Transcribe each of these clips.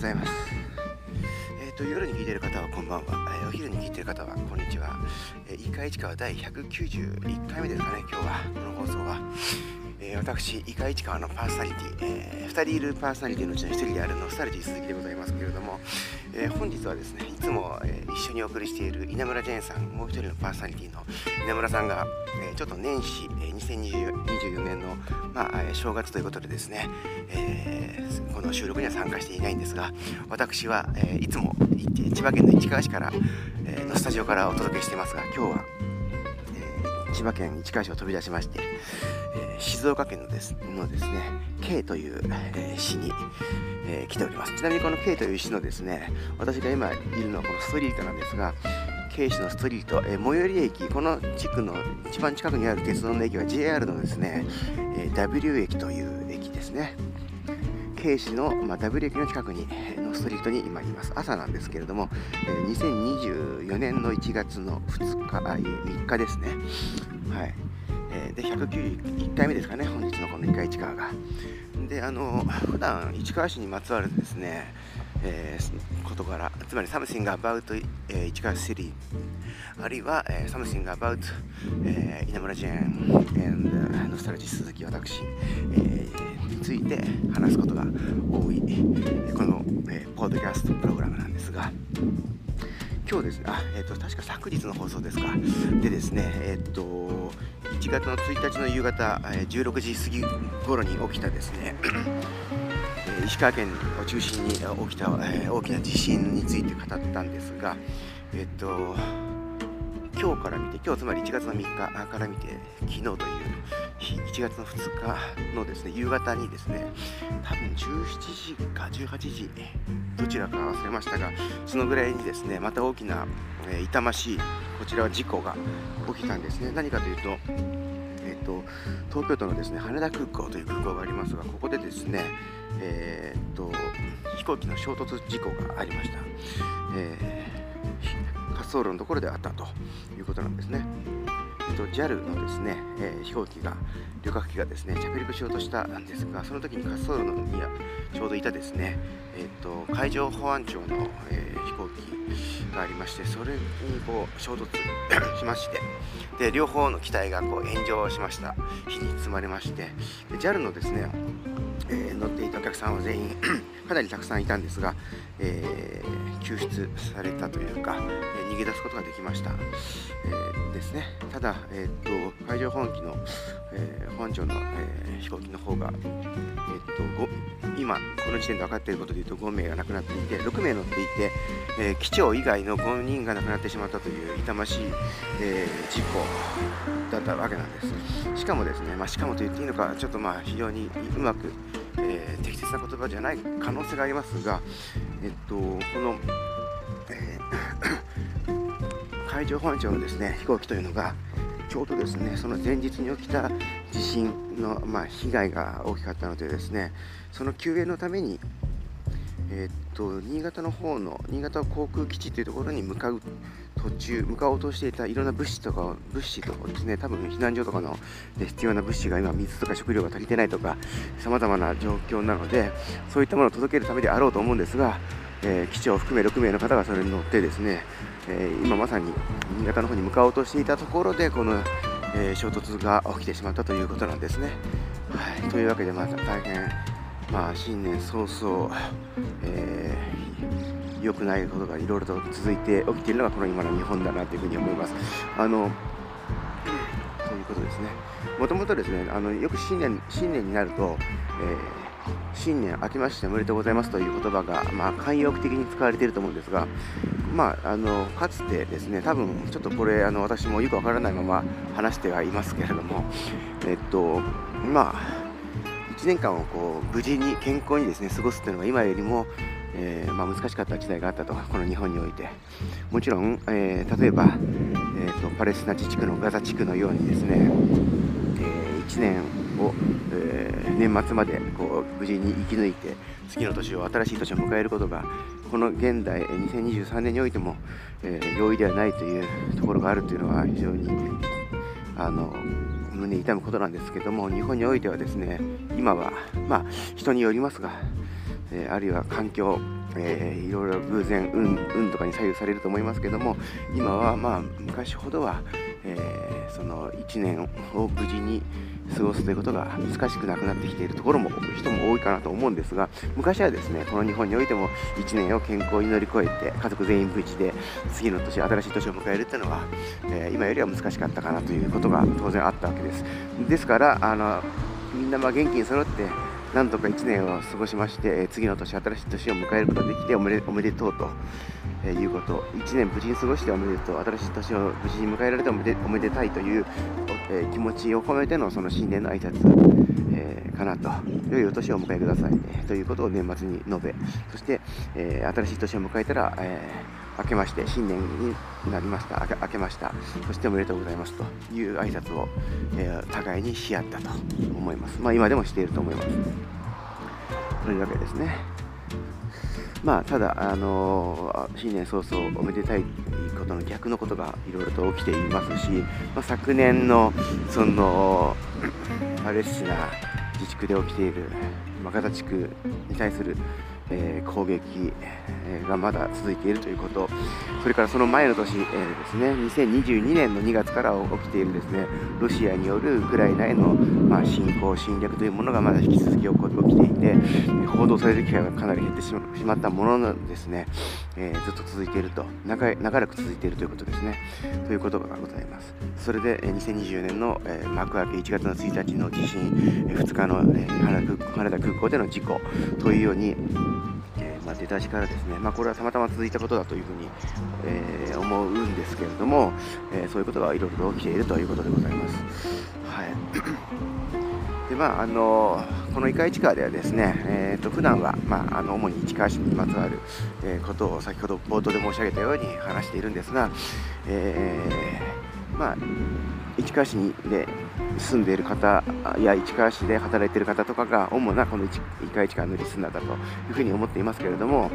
ございます。えっ、ー、と、夜に聞いてる方はこんばんは。えー、お昼に聞いてる方はこんにちは。えー、イカ市川第191回目ですかね、今日は、この放送は。えー、私、イカ市川のパーソナリティ、えー、2人いるパーソナリティのうちの1人であるノスタルジー鈴木でございますけれども、えー、本日はですね、いつも、えー、一緒にお送りしている稲村ジェーンさん、もう一人のパーソナリティの稲村さんが、えー、ちょっと年始、えー、2024年の、まあ、正月ということでですね、え、この収録には参加していないんですが、私は、え、いつも千葉県の市川市から、え、のスタジオからお届けしていますが、今日は、千葉県市川市を飛び出しまして、えー、静岡県のですのですね K という、えー、市に、えー、来ております。ちなみにこの K という市のですね私が今いるのはこのストリートなんですが K 市のストリート、え、最寄り駅この地区の一番近くにある鉄道の駅は JR のですね、え、W 駅という駅ですね。K 市の、まあ、W 駅の近くにストリートに今います。朝なんですけれども、えー、2024年の1月の2日あ3日ですね。はい。えー、で191回目ですかね本日のこの2回市川が。であの普段市川市にまつわるですね、えー、事柄つまり something about、えー、市川シティあるいは、えー、something about、えー、稲村ジェーン and ノスタルジー鈴木私、えー、ついて話すことが多いこの、えー、ポッドキャストプログラムなんですが今日ですね、あ、え、ー、と、確か昨日の放送ですか。でですね、えっ、ー、と、1月の1日の夕方、16時過ぎ頃に起きたですね、石川県を中心に起きた、え大きな地震について語ったんですが、えっ、と、今日から見て、今日つまり1月の3日から見て、昨日という日、1月の2日のですね、夕方にですね、多分17時か18時、どちらか忘れましたが、そのぐらいにですね、また大きな、えー、痛ましい、こちらは事故が起きたんですね。何かというと、えーと、東京都のですね羽田空港という空港がありますが、ここでですね、えーと、飛行機の衝突事故がありました。えー滑走路のところであったということなんですね。えっと、JAL のですね、えー、飛行機が旅客機がですね着陸しようとしたんですがその時に滑走路のにちょうどいたですね、えっと、海上保安庁の、えー、飛行機がありましてそれにこう衝突 しましてで両方の機体がこう炎上しました火に包まれまして JAL のですねえー、乗っていたお客さんは全員 かなりたくさんいたんですが、えー、救出されたというか、えー、逃げ出すことができました、えですね。ただ、えーと、海上保安機の、え保安庁の、え飛行機の方が、えーと、今この時点で分かっていることでいうと5名が亡くなっていて6名乗っていて、え機長以外の5人が亡くなってしまったという痛ましい、え事故だったわけなんです。しかもですね、まあ、しかもと言っていいのかちょっとまあ非常にうまくえー、適切な言葉じゃない可能性がありますが、えっと、この、えー、海上保安庁のですね飛行機というのがちょうどですねその前日に起きた地震の、まあ、被害が大きかったのでですねその救援のためにえー、っと新潟の方の新潟航空基地というところに向かう途中向かおうとしていたいろんな物資とか物資とかですね多分避難所とかので必要な物資が今水とか食料が足りてないとかさまざまな状況なのでそういったものを届けるためであろうと思うんですが、えー、基地を含め6名の方がそれに乗ってですね、えー、今まさに新潟の方に向かおうとしていたところでこの、えー、衝突が起きてしまったということなんですね。はい、というわけでまた大変まあ新年早々、え良くないことがいろいろと続いて起きているのがこの今の日本だなというふうに思います。あのということですね。もともとですね、あのよく新年新年になると、えー、新年明けましておめでとうございますという言葉が、まあ、慣用句的に使われていると思うんですが、まあ、あのかつてですね、多分ちょっとこれ、あの私もよくわからないまま話してはいますけれども、えっと、まあ、1年間をこう無事に健康にですね過ごすというのが今よりもえー、まあ、難しかった時代があったとこの日本において。もちろん、えー、例えば、えーと、パレスチナ自治区のガザ地区のようにですね、えー、1年を、え年末までこう無事に生き抜いて次の年を新しい年を迎えることがこの現代2023年においても、え容易ではないというところがあるというのは非常にあの胸痛むことなんですけども日本においてはですね今はまあ人によりますがえー、あるいは環境、えー、いろいろ偶然運運とかに左右されると思いますけども今はまあ昔ほどは、えー、その1年を無事に過ごすということが難しくなくなってきているところも人も多いかなと思うんですが昔はですねこの日本においても1年を健康に乗り越えて家族全員無事で次の年新しい年を迎えるというのは、えー、今よりは難しかったかなということが当然あったわけです。ですからあのみんなま元気に揃ってなんとか1年を過ごしまして、次の年、新しい年を迎えることができておめでおめでとうと、えいうこと、1年無事に過ごしておめでとう、新しい年を無事に迎えられておめでおめでたいという、え気持ちを込めてのその新年の挨拶、えー、かなと、良いお年をお迎えください、ね、ということを年末に述べ、そして、えー、新しい年を迎えたら、えー、明けまして新年になりました。明けました。そしておめでとうございます。という挨拶を、えー、互いにし合ったと思います。まあ今でもしていると思います。というわけですね。まあただあのー、新年早々おめでたいことの逆のことがいろいろと起きていますし、まあ、昨年のそのパレスチナ自治区で起きている、まあ、ガザ地区に対するえー、攻撃、がまだ続いているということ、それからその前の年、えー、ですね、2022年の2月から起きているですね、ロシアによるウクライナへの、まあ、侵攻、侵略というものがまだ引き続き起きていて、報道される機会がかなり減ってしまったもののですね、えー、ずっと続いていると長い、長らく続いているということですね、ということがございます。それで、2024年の、えー、幕開け1月の1日の地震、2日の、えー、羽田空港での事故というように、まあ、出だしからですね、まあ、これはたまたま続いたことだというふうに、えー、思うんですけれども、えー、そういうことがいろいろ起きているということでございます。はい でまあ、あのこのイカ市川ではですね、えーと、普段はまあ、あの主に市川市にまつわる、えー、ことを先ほど冒頭で申し上げたように話しているんですが、えー、まあ、市川市にで住んでいる方や市川市で働いている方とかが主なこの市川市川のリスナーだというふうに思っていますけれども、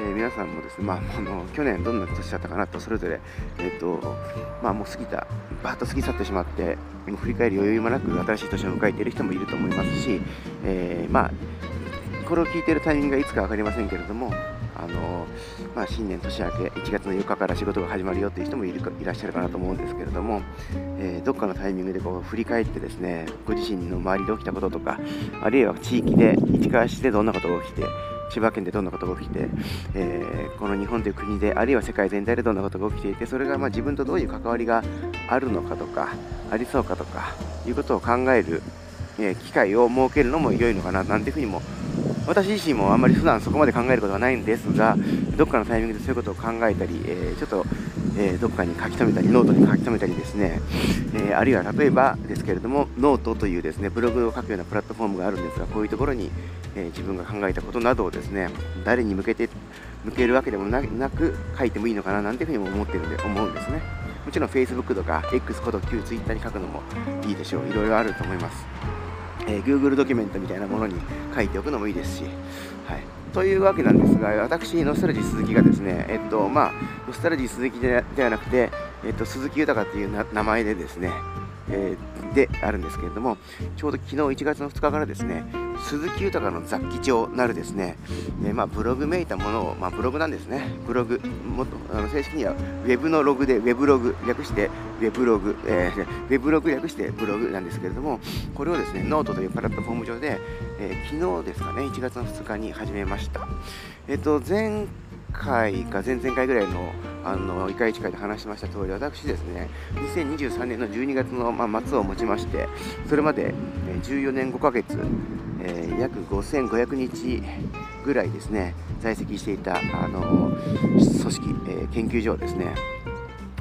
えー、皆さんもですね、まあ、あの去年どんな年だったかなとそれぞれ、えーとまあ、もう過ぎたバーッと過ぎ去ってしまってもう振り返る余裕もなく新しい年を迎えている人もいると思いますし、えー、まあ、これを聞いているタイミングがいつか分かりませんけれどもあのまあ、新年年明け1月の4日から仕事が始まるよという人もいるいらっしゃるかなと思うんですけれども、えー、どっかのタイミングでこう振り返ってですねご自身の周りで起きたこととかあるいは地域で市川市でどんなことが起きて千葉県でどんなことが起きて、えー、この日本という国であるいは世界全体でどんなことが起きていてそれがまあ自分とどういう関わりがあるのかとかありそうかとかいうことを考える、えー、機会を設けるのも良いのかななんていうふうにも思います私自身もあんまり普段そこまで考えることはないんですがどっかのタイミングでそういうことを考えたり、えー、ちょっと、えー、どっかに書き留めたりノートに書き留めたりですね、えー、あるいは例えばですけれどもノートというですねブログを書くようなプラットフォームがあるんですがこういうところに、え自分が考えたことなどをですね誰に向けて向けるわけでもなく書いてもいいのかななんていうふうにも思ってるんで思うんですね。もちろん Facebook とか X こと旧 Twitter に書くのもいいでしょう。いろいろあると思います。えー、Google ドキュメントみたいなものに書いておくのもいいですし、はい、というわけなんですが、私、ノスタルジー鈴木がですね、えっと、まあ、ノスタルジー鈴木ではなくて、えっと、鈴木豊っていう名前でですね、えー、であるんですけれども、ちょうど昨日1月の2日からですね、鈴木豊の雑記帳なるですね、えー、まあ、ブログめいたものを、まあ、ブログなんですね、ブログ、もっとあの正式にはウェブのログで、ウェブログ、略してウェブログ、えー、ウェブログ略してブログなんですけれども、これをですね、ノートというプラットフォーム上で、えー、昨日ですかね、1月の2日に始めました。えっ、と、前回か前々回ぐらいのあの、イカ市会で話しました通り、私ですね、2023年の12月の、まあ、末をもちまして、それまで、14年5ヶ月、えー、約5500日ぐらいですね、在籍していた、あの組織、えー、研究所をですね、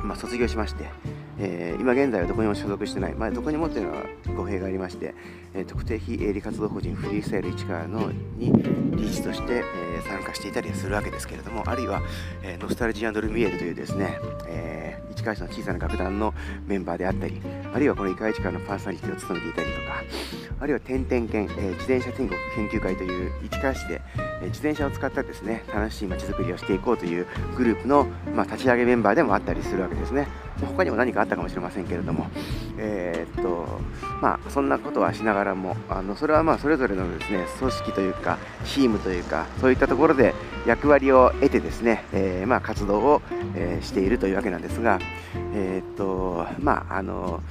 まあ、卒業しまして、えー、今現在はどこにも所属してない、まあ、どこにもっていうのは語弊がありまして、えー、特定非営利活動法人フリースタイル市川のに理事として、え、参加していたりするわけですけれどもあるいは、えー、ノスタルジールミエルというですね、えー、市川市の小さな楽団のメンバーであったりあるいはこの市川市川のパーソナリティを務めていたりとかあるいは点々研、えー、自転車天国研究会という市川市で、えー、自転車を使ったですね楽しい街づくりをしていこうというグループの、まあ、立ち上げメンバーでもあったりするわけですね。他にも何かあったかもしれませんけれども、えー、っとまあ、そんなことはしながらもあのそれはまあそれぞれのですね組織というかチームというかそういったところで役割を得てですね、えー、まあ、活動を、え、しているというわけなんですが、えっとまああの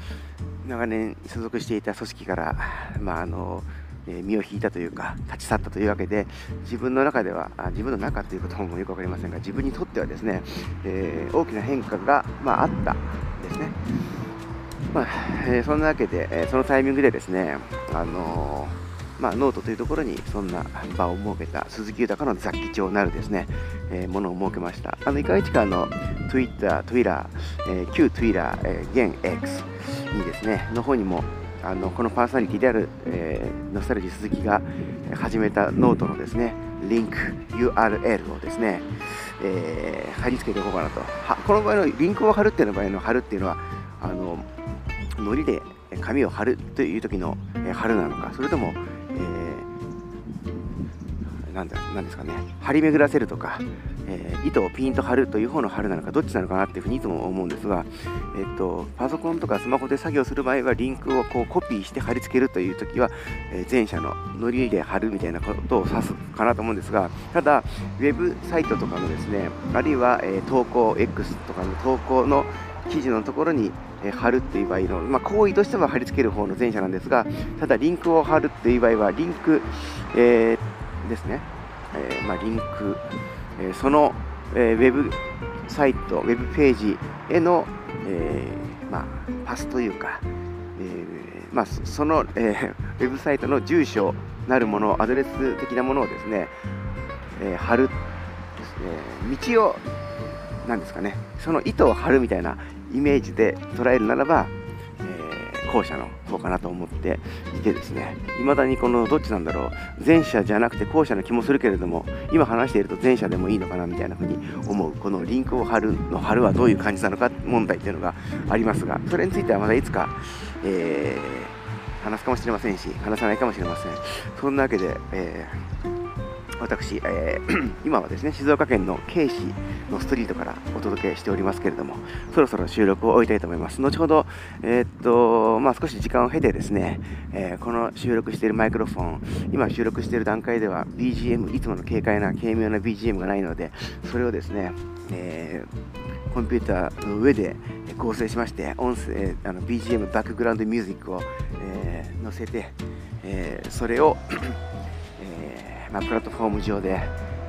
長年所属していた組織から、まあ、あの身を引いたというか立ち去ったというわけで自分の中では自分の中ということもよく分かりませんが自分にとってはですね、えー、大きな変化が、まあ、あったですね、まあえー、そんなわけで、えー、そのタイミングでですね、あのまあ、ノートというところにそんな場を設けた鈴木豊の雑記帳なるですね、えー、ものを設けました。あの、いかいちか？の Twitter、Twitter、えー、旧 Twitter、えー、現 X にですね、の方にもあのこのパーソナリティである、えー、ノスタルジー鈴木が始めたノートのですね、リンク URL をですね、えー、貼り付けていこうかなと。この場合のリンクを貼るっていうの場合の貼るっていうのは、あの、糊で紙を貼るという時の貼るなのか、それとも、なんだなんですかね張り巡らせるとか、えー、糸をピンと張るという方の張るなのかどっちなのかなっていうふうにいつも思うんですが、えっと、パソコンとかスマホで作業する場合はリンクをこうコピーして貼り付けるという時は、えー、前者のノリで貼るみたいなことを指すかなと思うんですがただウェブサイトとかのですねあるいは、えー、投稿 X とかの投稿の記事のところに貼るっていう場合の、まあ、行為としては貼り付ける方の前者なんですがただリンクを貼るっていう場合はリンク、えーですね、え、まあ、リンク、え、その、え、ウェブサイト、ウェブページへの、えまあ、パスというか、えまあ、その、えウェブサイトの住所なるもの、アドレス的なものをですね、え貼るですね、道を、なんですかね、その糸を張るみたいなイメージで捉えるならば、後者の方かなと思っていてですね未だにこのどっちなんだろう前者じゃなくて後者の気もするけれども今話していると前者でもいいのかなみたいな風に思うこのリンクを貼るの貼るはどういう感じなのか問題っていうのがありますがそれについてはまだいつか、えー、話すかもしれませんし話さないかもしれません。そんなわけで、えー私、えー、今はですね静岡県の京市のストリートからお届けしておりますけれどもそろそろ収録を終えたいと思います。後ほど、えー、っとまあ、少し時間を経てですね、えー、この収録しているマイクロフォン今収録している段階では BGM いつもの軽快な軽妙な BGM がないのでそれをですね、えコンピューターの上で構成しまして音声あの BGM バックグラウンドミュージックを、え載せて、えそれを、プラットフォーム上で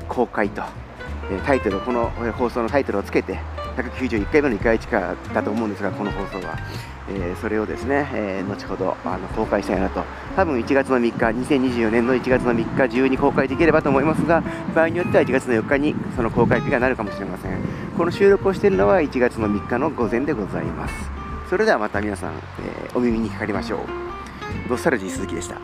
公開と、えタイトルこの放送のタイトルをつけて191回目の2回地下だと思うんですがこの放送は、え、それをですね、え、後ほどあの公開したいなと。多分1月の3日2024年の1月の3日中に公開できればと思いますが場合によっては1月の4日にその公開日がなるかもしれません。この収録をしているのは1月の3日の午前でございます。それではまた皆さん、え、お耳にかかりましょう。ドスタルジー鈴木でした。